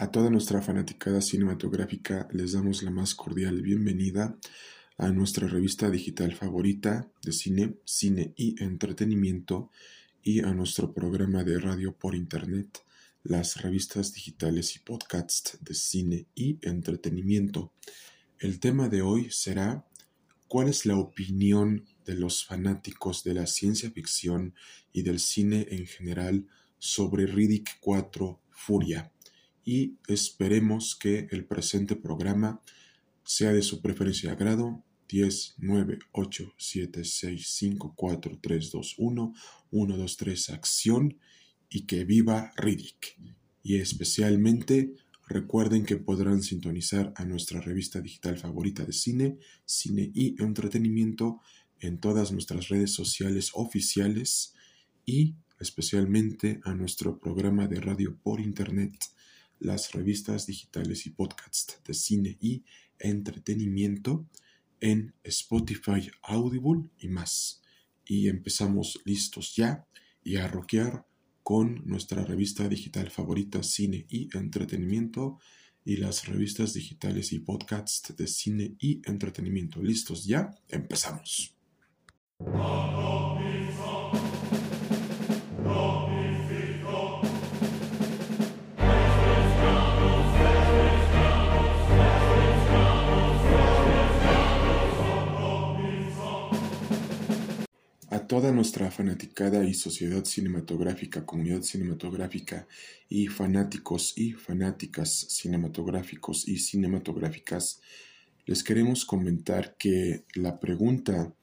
A toda nuestra fanaticada cinematográfica les damos la más cordial bienvenida a nuestra revista digital favorita de cine, cine y entretenimiento y a nuestro programa de radio por internet, las revistas digitales y podcasts de cine y entretenimiento. El tema de hoy será ¿Cuál es la opinión de los fanáticos de la ciencia ficción y del cine en general sobre Riddick 4 Furia? Y esperemos que el presente programa sea de su preferencia de agrado 10, 9, 8, 7, 6, 5, 4, 3, 2, 1, 1, 2, 3, acción y que viva Riddick. Y especialmente recuerden que podrán sintonizar a nuestra revista digital favorita de cine, cine y entretenimiento en todas nuestras redes sociales oficiales y especialmente a nuestro programa de radio por internet las revistas digitales y podcasts de cine y entretenimiento en Spotify, Audible y más. Y empezamos listos ya y a rockear con nuestra revista digital favorita Cine y Entretenimiento y las revistas digitales y podcasts de cine y entretenimiento. ¿Listos ya? Empezamos. Toda nuestra fanaticada y sociedad cinematográfica, comunidad cinematográfica y fanáticos y fanáticas cinematográficos y cinematográficas, les queremos comentar que la pregunta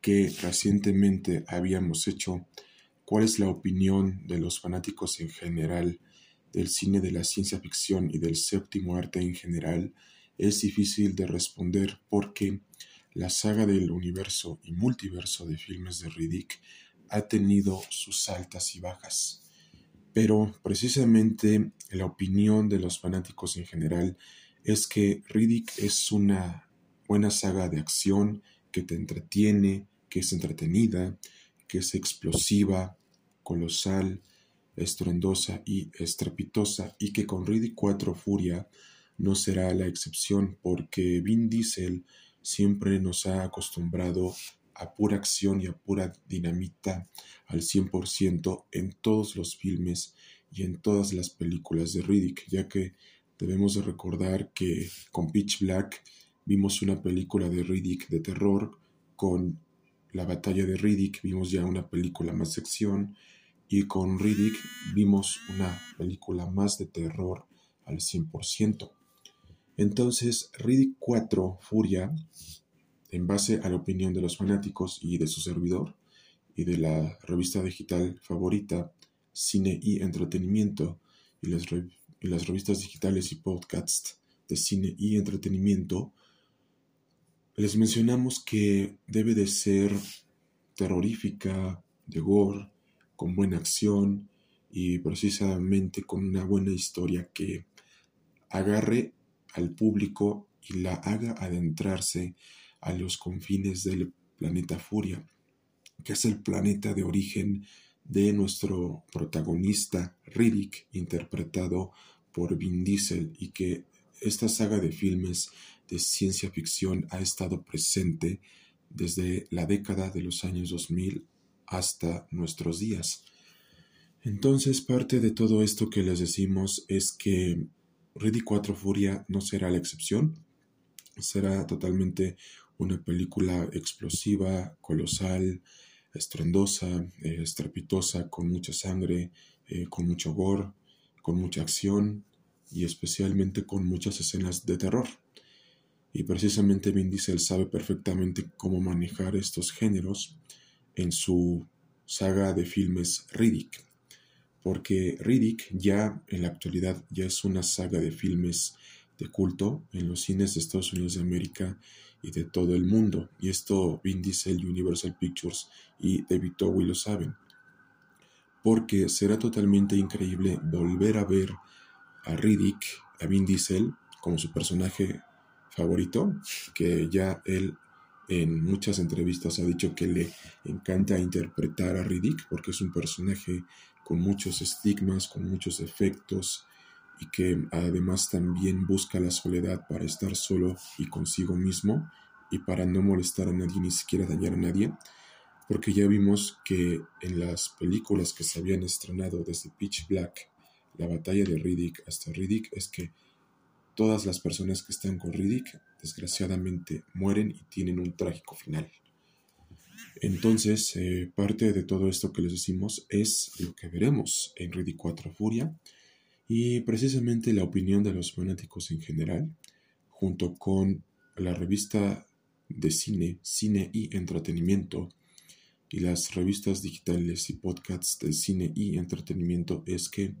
que recientemente habíamos hecho, ¿cuál es la opinión de los fanáticos en general del cine de la ciencia ficción y del séptimo arte en general? Es difícil de responder porque la saga del universo y multiverso de filmes de Riddick ha tenido sus altas y bajas. Pero precisamente la opinión de los fanáticos en general es que Riddick es una buena saga de acción que te entretiene, que es entretenida, que es explosiva, colosal, estruendosa y estrepitosa y que con Riddick 4 Furia no será la excepción porque Vin Diesel siempre nos ha acostumbrado a pura acción y a pura dinamita al 100% en todos los filmes y en todas las películas de Riddick, ya que debemos de recordar que con Pitch Black vimos una película de Riddick de terror, con la batalla de Riddick vimos ya una película más de acción y con Riddick vimos una película más de terror al 100%. Entonces, Riddick 4 Furia, en base a la opinión de los fanáticos y de su servidor, y de la revista digital favorita, Cine y Entretenimiento, y las, y las revistas digitales y podcasts de cine y entretenimiento, les mencionamos que debe de ser terrorífica, de gore, con buena acción y precisamente con una buena historia que agarre al público y la haga adentrarse a los confines del planeta Furia, que es el planeta de origen de nuestro protagonista Riddick, interpretado por Vin Diesel, y que esta saga de filmes de ciencia ficción ha estado presente desde la década de los años 2000 hasta nuestros días. Entonces, parte de todo esto que les decimos es que Ready 4 Furia no será la excepción. Será totalmente una película explosiva, colosal, estruendosa, eh, estrepitosa, con mucha sangre, eh, con mucho gore, con mucha acción y especialmente con muchas escenas de terror. Y precisamente Vin Diesel sabe perfectamente cómo manejar estos géneros en su saga de filmes Riddick porque Riddick ya en la actualidad ya es una saga de filmes de culto en los cines de Estados Unidos de América y de todo el mundo. Y esto Vin Diesel, Universal Pictures y David Bowie lo saben. Porque será totalmente increíble volver a ver a Riddick, a Vin Diesel, como su personaje favorito, que ya él en muchas entrevistas ha dicho que le encanta interpretar a Riddick porque es un personaje con muchos estigmas, con muchos efectos y que además también busca la soledad para estar solo y consigo mismo y para no molestar a nadie ni siquiera dañar a nadie, porque ya vimos que en las películas que se habían estrenado desde Pitch Black, la batalla de Riddick hasta Riddick, es que todas las personas que están con Riddick desgraciadamente mueren y tienen un trágico final. Entonces, eh, parte de todo esto que les decimos es lo que veremos en Riddick 4 Furia y precisamente la opinión de los fanáticos en general, junto con la revista de cine, cine y entretenimiento, y las revistas digitales y podcasts de cine y entretenimiento es que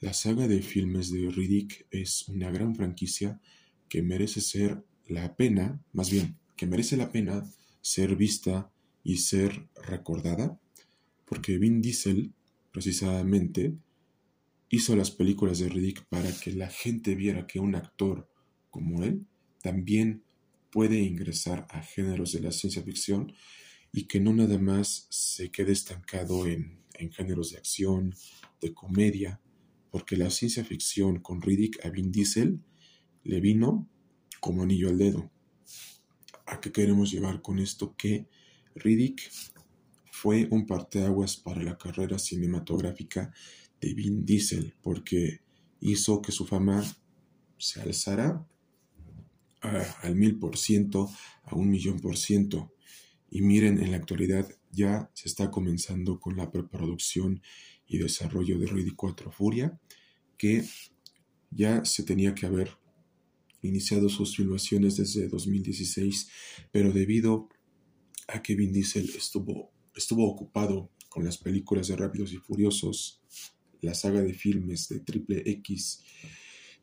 la saga de filmes de Riddick es una gran franquicia que merece ser la pena, más bien, que merece la pena ser vista y ser recordada, porque Vin Diesel, precisamente, hizo las películas de Riddick para que la gente viera que un actor como él también puede ingresar a géneros de la ciencia ficción y que no nada más se quede estancado en, géneros de acción, de comedia, porque la ciencia ficción con Riddick a Vin Diesel le vino como anillo al dedo. ¿A qué queremos llevar con esto? Que Riddick fue un parteaguas para la carrera cinematográfica de Vin Diesel, porque hizo que su fama se alzara al mil por ciento, a un millón por ciento. Y miren, en la actualidad ya se está comenzando con la preproducción y desarrollo de Riddick 4 Furia, que ya se tenía que haber iniciado sus filmaciones desde 2016, pero debido Vin Diesel estuvo, estuvo ocupado con las películas de Rápidos y Furiosos, la saga de filmes de Triple X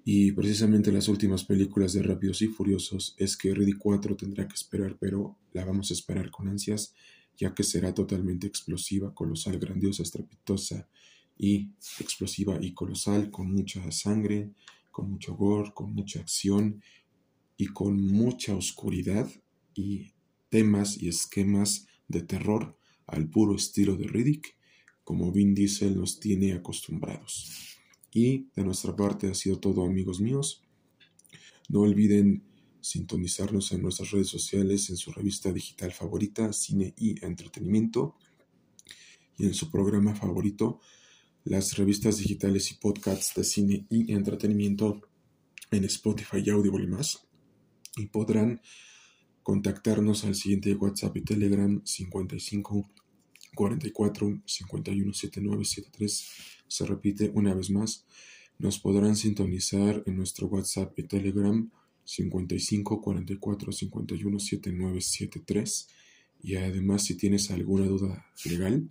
y precisamente las últimas películas de Rápidos y Furiosos. Es que Riddick 4 tendrá que esperar, pero la vamos a esperar con ansias, ya que será totalmente explosiva, colosal, grandiosa, estrepitosa y explosiva y colosal, con mucha sangre, con mucho gore, con mucha acción y con mucha oscuridad y temas y esquemas de terror al puro estilo de Riddick, como Vin Diesel nos tiene acostumbrados. Y de nuestra parte ha sido todo amigos míos. No olviden sintonizarnos en nuestras redes sociales, en su revista digital favorita, Cine y Entretenimiento, y en su programa favorito, las revistas digitales y podcasts de cine y entretenimiento en Spotify Audible y más. Y podrán contactarnos al siguiente WhatsApp y Telegram 55 44 51 79 73. Se repite una vez más. Nos podrán sintonizar en nuestro WhatsApp y Telegram 55 44 51 79 73. Y además, si tienes alguna duda legal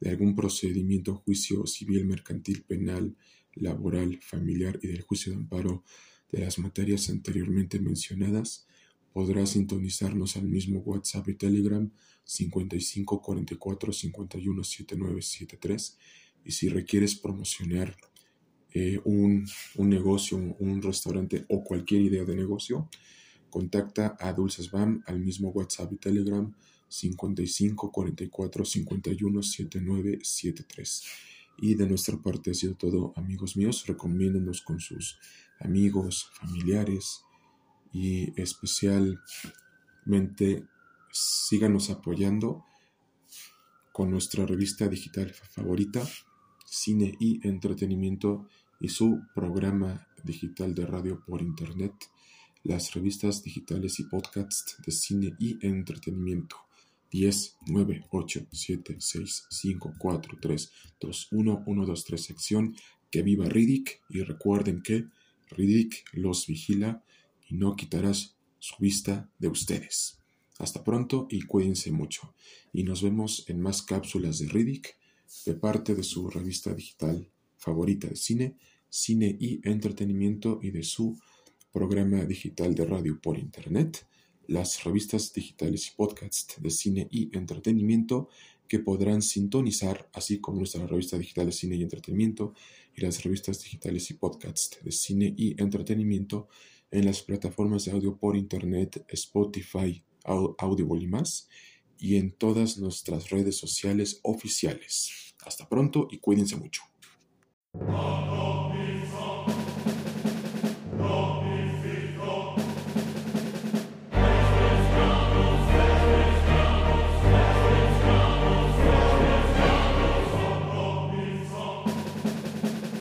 de algún procedimiento, juicio civil, mercantil, penal, laboral, familiar y del juicio de amparo de las materias anteriormente mencionadas, podrás sintonizarnos al mismo WhatsApp y Telegram 55 44 51 79 73 y si requieres promocionar eh, un, negocio, un, restaurante o cualquier idea de negocio, contacta a Dulces Bam al mismo WhatsApp y Telegram 55 44 51 79 73. Y de nuestra parte ha sido todo, amigos míos. Recomiéndenos con sus amigos, familiares y especialmente síganos apoyando con nuestra revista digital favorita, Cine y Entretenimiento y su programa digital de radio por Internet, las revistas digitales y podcasts de cine y entretenimiento. 10, 9, 8, 7, 6, 5, 4, 3, 2, 1, 1, 2, 3, sección. Que viva Riddick y recuerden que Riddick los vigila y no quitarás su vista de ustedes. Hasta pronto y cuídense mucho. Y nos vemos en más cápsulas de Riddick de parte de su revista digital favorita de cine, cine y entretenimiento y de su programa digital de radio por internet, las revistas digitales y podcasts de cine y entretenimiento que podrán sintonizar, así como nuestra revista digital de cine y entretenimiento y las revistas digitales y podcasts de cine y entretenimiento en las plataformas de audio por internet Spotify, Audible y más, y en todas nuestras redes sociales oficiales. Hasta pronto y cuídense mucho.